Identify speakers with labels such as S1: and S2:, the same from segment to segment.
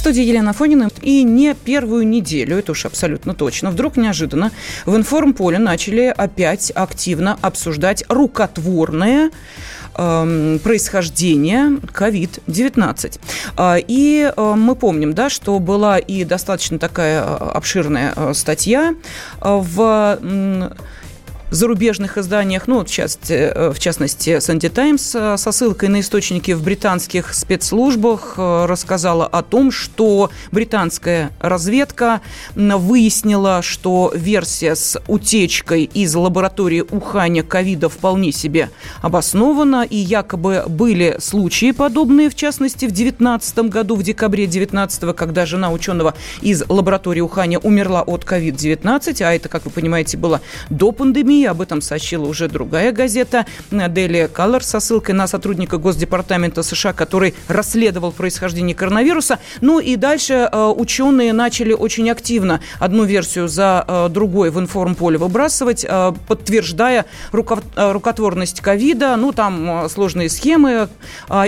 S1: Студии Елена Фонина. И не первую неделю, это уж абсолютно точно, вдруг неожиданно в информполе начали опять активно обсуждать рукотворное эм, происхождение COVID-19. А, И э, мы помним, да, что была и достаточно такая э, обширная э, статья в зарубежных изданиях, ну, частности, э, в частности Sunday Times э, со ссылкой на источники в британских спецслужбах э, рассказала о том, что британская разведка выяснила, что версия с утечкой из лаборатории Уханя ковида вполне себе обоснована, и якобы были случаи подобные, в частности, в 2019 году, в декабре 2019, когда жена ученого из лаборатории Уханя умерла от COVID-19, а это, как вы понимаете, было до пандемии, об этом сообщила уже другая газета Daily Color со ссылкой на сотрудника Госдепартамента США, который расследовал происхождение коронавируса. Ну и дальше э, ученые начали очень активно одну версию за э, другой в информполе выбрасывать, э, подтверждая руко- э, рукотворность ковида. Ну, там э, сложные схемы.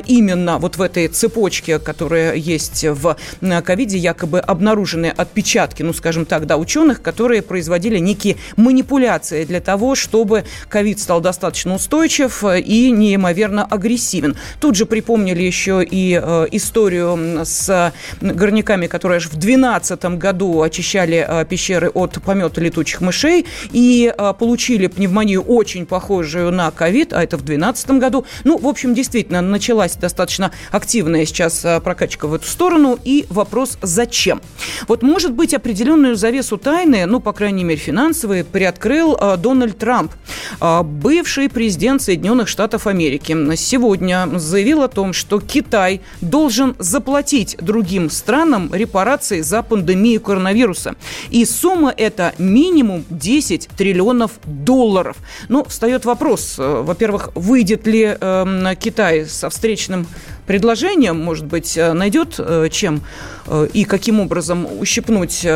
S1: Именно вот в этой цепочке, которая есть в э, ковиде, якобы обнаружены отпечатки, ну, скажем так, да, ученых, которые производили некие манипуляции для того, чтобы ковид стал достаточно устойчив э, и неимоверно агрессивен. Тут же припомнили еще и э, историю с горняками, которые аж в 2012 году очищали э, пещеры от помета летучих мышей и э, получили пневмонию очень похожую на ковид, а это в 2012 году. Ну, в общем, действительно, началась достаточно активная сейчас э, прокачка в эту сторону. И вопрос, зачем? Вот, может быть, определенную завесу тайны, ну, по крайней мере, финансовые, приоткрыл э, Дональд Трамп, э, бывший президент Соединенных Штатов Америки. Сегодня заявил о том, что Китай должен заплатить другим странам репарации за пандемию коронавируса. И сумма эта минимум 10 триллионов долларов. Ну, встает вопрос, э, во-первых, выйдет ли э, Китай со встречным предложением, может быть, э, найдет э, чем э, и каким образом ущипнуть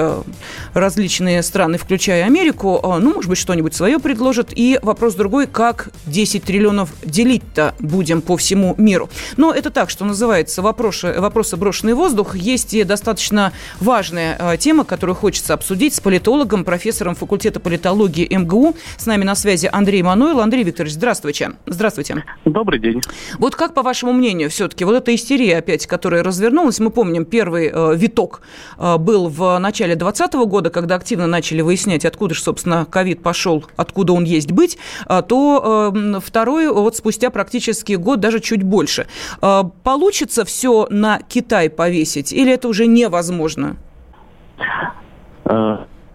S1: различные страны, включая Америку, ну, может быть, что-нибудь свое предложит. И вопрос другой, как 10 триллионов делить-то будем по всему миру. Но это так, что называется, вопросы, вопросы брошенный в воздух. Есть и достаточно важная тема, которую хочется обсудить с политологом, профессором факультета политологии МГУ. С нами на связи Андрей Мануил. Андрей Викторович, здравствуйте. Здравствуйте.
S2: Добрый день.
S1: Вот как, по вашему мнению, все-таки вот эта истерия опять, которая развернулась, мы помним, первый э, виток э, был в начале 2020 года, когда активно начали выяснять, откуда же, собственно, ковид пошел, откуда он есть быть, э, то э, второй вот спустя практически год, даже чуть больше. Э, получится все на Китай повесить или это уже невозможно?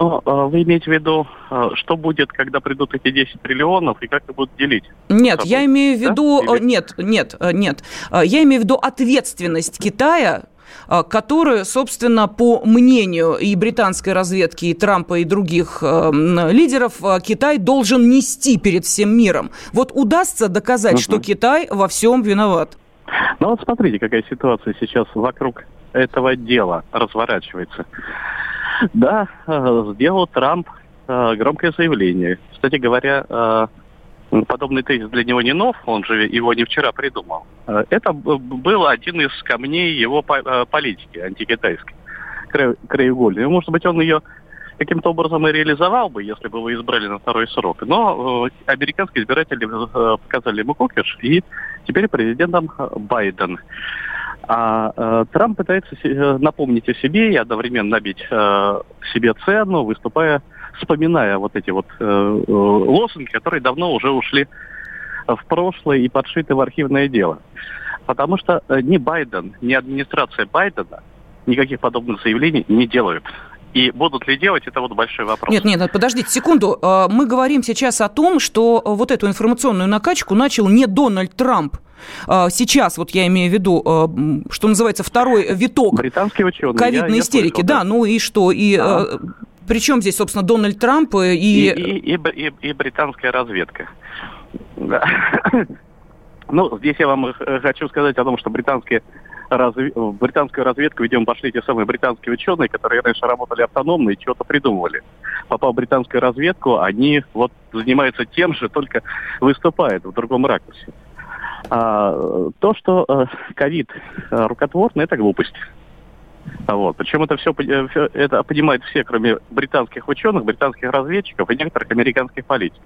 S2: Э, ну, э, Вы имеете в виду, э, что будет, когда придут эти 10 триллионов и как их будут делить?
S1: Нет, я имею в
S2: да?
S1: виду... э,
S2: Или-
S1: Нет, нет, э, нет. Э, Я имею в виду ответственность Китая э, которую, собственно, по мнению и британской разведки, и Трампа, и других э, лидеров, э, Китай должен нести перед всем миром. Вот удастся доказать,
S2: Мгм.
S1: что Китай во всем виноват?
S2: Ну вот смотрите, какая ситуация сейчас вокруг этого дела разворачивается. Да, э, сделал Трамп э, громкое заявление. Кстати говоря, э, подобный тезис для него не нов, он же его не вчера придумал. Это был один из камней его по- политики антикитайской, кра- краеугольной. Может быть, он ее каким-то образом и реализовал бы, если бы его избрали на второй срок. Но американские избиратели показали ему кукиш, и теперь президентом Байден. А э, Трамп пытается се- э, напомнить о себе и одновременно набить э, себе цену, выступая, вспоминая вот эти вот э, э, лозунги, которые давно уже ушли в прошлое и подшиты в архивное дело. Потому что э, ни Байден, ни администрация Байдена никаких подобных заявлений не делают. И будут ли делать, это вот большой вопрос.
S1: Нет, нет, подождите секунду. Э, Мы говорим сейчас о том, что э, вот эту информационную накачку начал не Дональд Трамп. Э, Сейчас, вот я имею в виду, э, м, что называется, второй виток
S2: Британские ученые. я-
S1: ковидной
S2: я
S1: истерики.
S2: слышал,
S1: да, ну и что? И, э,
S2: Да.
S1: Причем здесь, собственно, Дональд Трамп и...
S2: И, и, и, и, и британская разведка. Да. Ну, здесь я вам хочу сказать о том, что британские разве... в британскую разведку, видимо, пошли те самые британские ученые, которые раньше работали автономно и чего-то придумывали. Попав в британскую разведку, они вот занимаются тем же, только выступают в другом ракурсе. А, то, что э, ковид э, рукотворный, это глупость. Вот. Причем это э, все это понимают все, кроме британских ученых, британских разведчиков и некоторых американских политиков.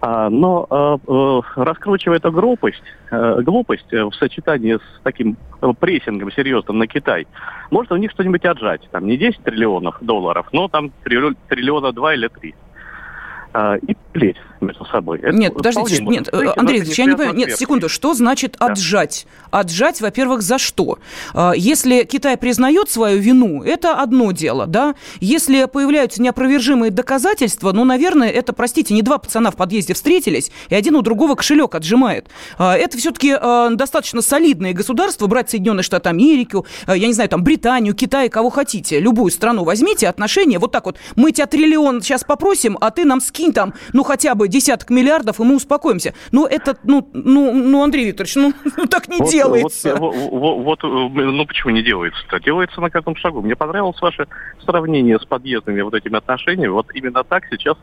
S2: А, но а, а, раскручивая эту глупость, а, глупость в сочетании с таким прессингом серьезным на Китай, может у них что-нибудь отжать. Там не 10 триллионов долларов, но там триллиона 2 или 3 и плеть между собой.
S1: Это нет, подождите, нет, быть, Андрей Ильич, я не понимаю, нет, секунду, что значит да. отжать? Отжать, во-первых, за что? А, если Китай признает свою вину, это одно дело, да? Если появляются неопровержимые доказательства, ну, наверное, это, простите, не два пацана в подъезде встретились, и один у другого кошелек отжимает. А, это все-таки а, достаточно солидные государства, брать Соединенные Штаты Америки, я не знаю, там, Британию, Китай, кого хотите, любую страну возьмите, отношения, вот так вот, мы тебя триллион сейчас попросим, а ты нам скинь там, ну, хотя бы десяток миллиардов, и мы успокоимся. Ну, это, ну, ну, ну Андрей Викторович, ну, ну так не вот, делается.
S2: Вот, вот, вот, ну, почему не делается-то? Делается на каждом шагу. Мне понравилось ваше сравнение с подъездными вот этими отношениями. Вот именно так сейчас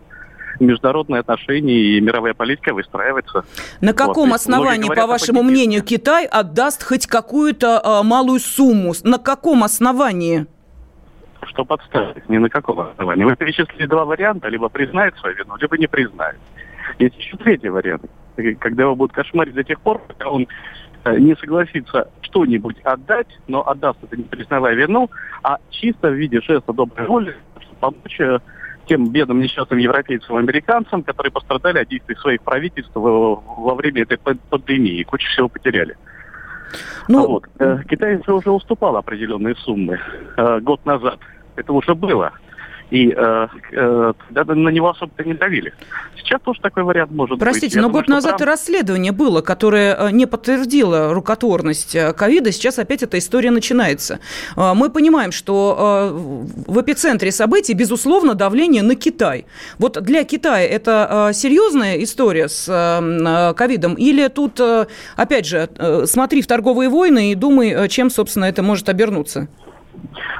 S2: международные отношения и мировая политика выстраивается.
S1: На каком вот, основании, говорят, по вашему мнению, Китай отдаст хоть какую-то а, малую сумму? На каком основании?
S2: Что подставить? Ни на каком основании. Вы перечислили два варианта. Либо признает свою вину, либо не признает. Есть еще третий вариант. Когда его будут кошмарить до тех пор, пока он э, не согласится что-нибудь отдать, но отдаст это не признавая вину, а чисто в виде жеста доброй воли, чтобы помочь э, тем бедным несчастным европейцам и американцам, которые пострадали от действий своих правительств во время этой пандемии и кучу всего потеряли. Ну... Вот. Э, Китайцы уже уступал определенные суммы год назад. Это уже было и э, э, на него особо-то не давили. Сейчас тоже такой вариант может
S1: Простите,
S2: быть. Простите,
S1: но год назад Трамп... расследование было, которое э, не подтвердило рукотворность э, ковида. Сейчас опять эта история начинается. Э, мы понимаем, что в эпицентре событий, безусловно, давление на Китай. Вот для Китая это серьезная история с ковидом? Или тут, опять же, смотри в торговые войны и думай, чем, собственно, это может обернуться?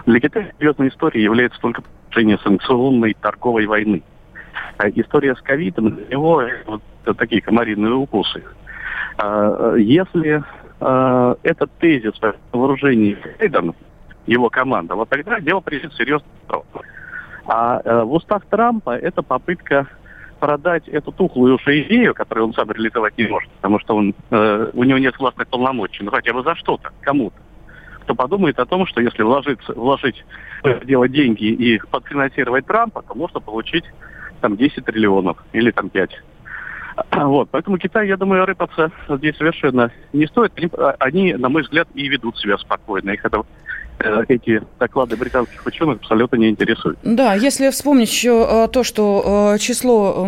S2: Для Китая серьезной историей является только продолжение санкционной торговой войны. А история с ковидом для него вот такие комариные укусы. Если этот тезис вооружений Байден, его команда, вот тогда дело придет серьезно. А, в устах Трампа это попытка продать эту тухлую уже идею, которую он сам реализовать не может, потому что он, э, у него нет властных полномочий, ну хотя бы за что-то, кому-то кто подумает о том, что если вложиться, вложить в дело деньги и подфинансировать Трампа, то можно получить там 10 триллионов или там 5. Вот, поэтому Китай, я думаю, рыпаться здесь совершенно не стоит. Они, они, на мой взгляд, и ведут себя спокойно. Их это эти доклады британских ученых абсолютно не интересуют.
S1: Да, если вспомнить еще э, то, что э, число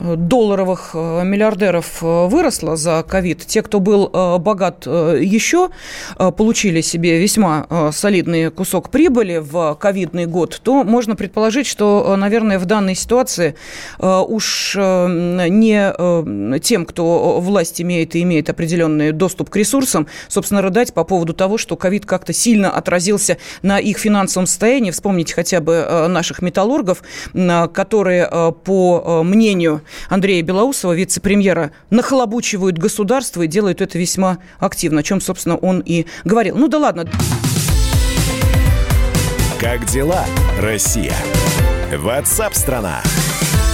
S1: долларовых миллиардеров выросло за ковид, те, кто был богат еще, получили себе весьма солидный кусок прибыли в ковидный год, то можно предположить, что, наверное, в данной ситуации уж не тем, кто власть имеет и имеет определенный доступ к ресурсам, собственно, рыдать по поводу того, что ковид как-то сильно отразился отразился на их финансовом состоянии. Вспомните хотя бы э, наших металлургов, которые, э, по э, мнению Андрея Белоусова, вице-премьера, нахлобучивают государство и делают это весьма активно, о чем, собственно, он и говорил. Ну да ладно.
S3: Как дела, Россия? Ватсап-страна! страна